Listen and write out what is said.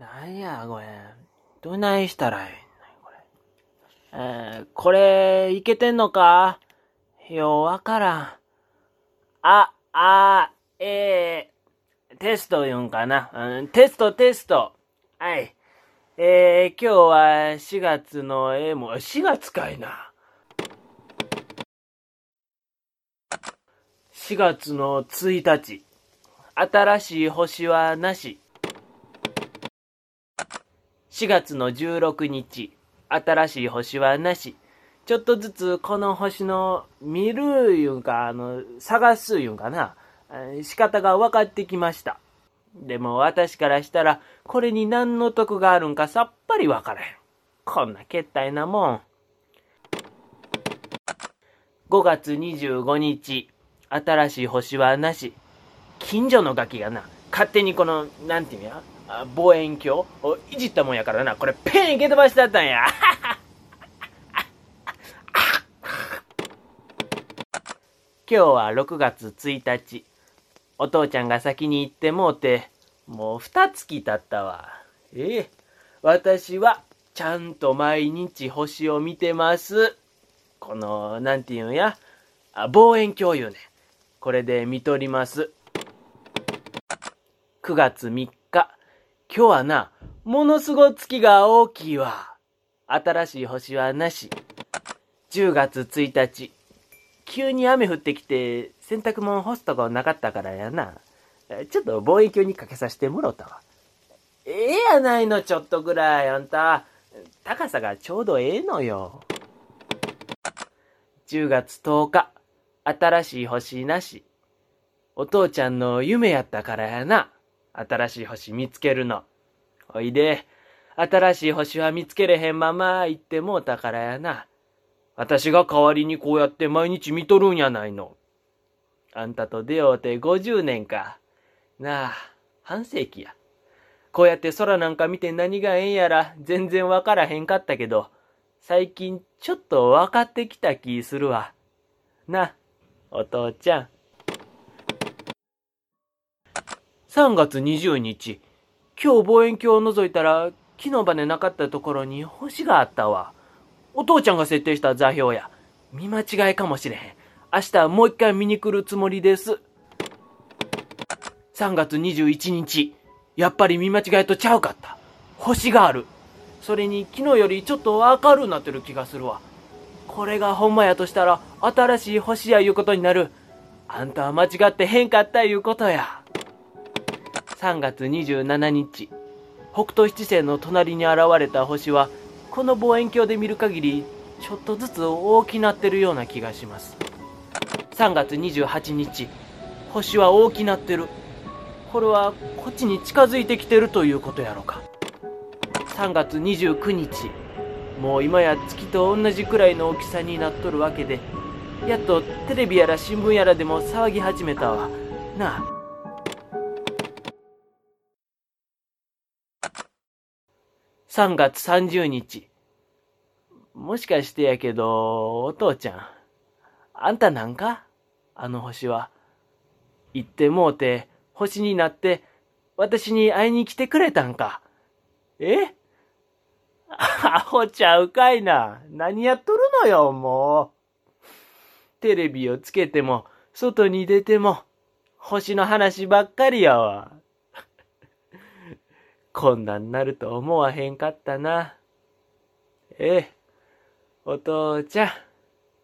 なんや、これ。どないしたらいいんこれ。えー、これ、いけてんのか？ようわからん。あ、あ、えー、テスト言うんかな？うん、テスト、テスト。はい。えー、今日は4月の、え、もう4月かいな。4月の1日。新しい星はなし。4月の16日。新しい星はなし。ちょっとずつこの星の見るいうんか、あの、探すいうんかな。仕方が分かってきました。でも私からしたら、これに何の得があるんかさっぱり分からへん。こんなけったいなもん。5月25日、新しい星はなし。近所のガキがな、勝手にこの、なんていうんや、望遠鏡？をいじったもんやからな、これペン蹴飛ばしてあったんや。今日は6月1日。お父ちゃんが先に行ってもうて、もう二月経ったわ。ええ。私は、ちゃんと毎日星を見てます。この、なんていうんや？望遠鏡言うね。これで見とります。9月3日。今日はな、ものすご月が大きいわ。新しい星はなし。10月1日。急に雨降ってきて、洗濯物干すとこなかったからやな。ちょっと望遠鏡にかけさせてもろたわ。ええやないの、ちょっとぐらい、あんた。高さがちょうどええのよ。10月10日、新しい星なし。お父ちゃんの夢やったからやな。新しい星見つけるの。おいで、新しい星は見つけれへんまま行ってもうたからやな。私が代わりにこうやって毎日見とるんやないの。あんたと出会うて50年か。なあ、半世紀や。こうやって空なんか見て何がええんやら全然わからへんかったけど、最近ちょっと分かってきた気するわ。な、お父ちゃん。3月20日、今日望遠鏡を覗いたら木の羽なかったところに星があったわ。お父ちゃんが設定した座標や。見間違いかもしれへん。明日もう一回見に来るつもりです。3月21日。やっぱり見間違いとちゃうかった。星がある。それに昨日よりちょっと明るくなってる気がするわ。これがほんまやとしたら新しい星やいうことになる。あんたは間違ってへんかったいうことや。3月27日。北斗七星の隣に現れた星はこの望遠鏡で見る限りちょっとずつ大きなってるような気がします。3月28日星は大きなってる。これはこっちに近づいてきてるということやろか。3月29日もう今や月と同じくらいの大きさになっとるわけでやっとテレビやら新聞やらでも騒ぎ始めたわ。なあ3月30日。もしかしてやけど、お父ちゃん。あんたなんか？あの星は。行ってもうて、星になって、私に会いに来てくれたんか？え？アホちゃうかいな。何やっとるのよ、もう。テレビをつけても、外に出ても、星の話ばっかりやわ。こんなんなると思わへんかったな。ええ、お父ちゃん。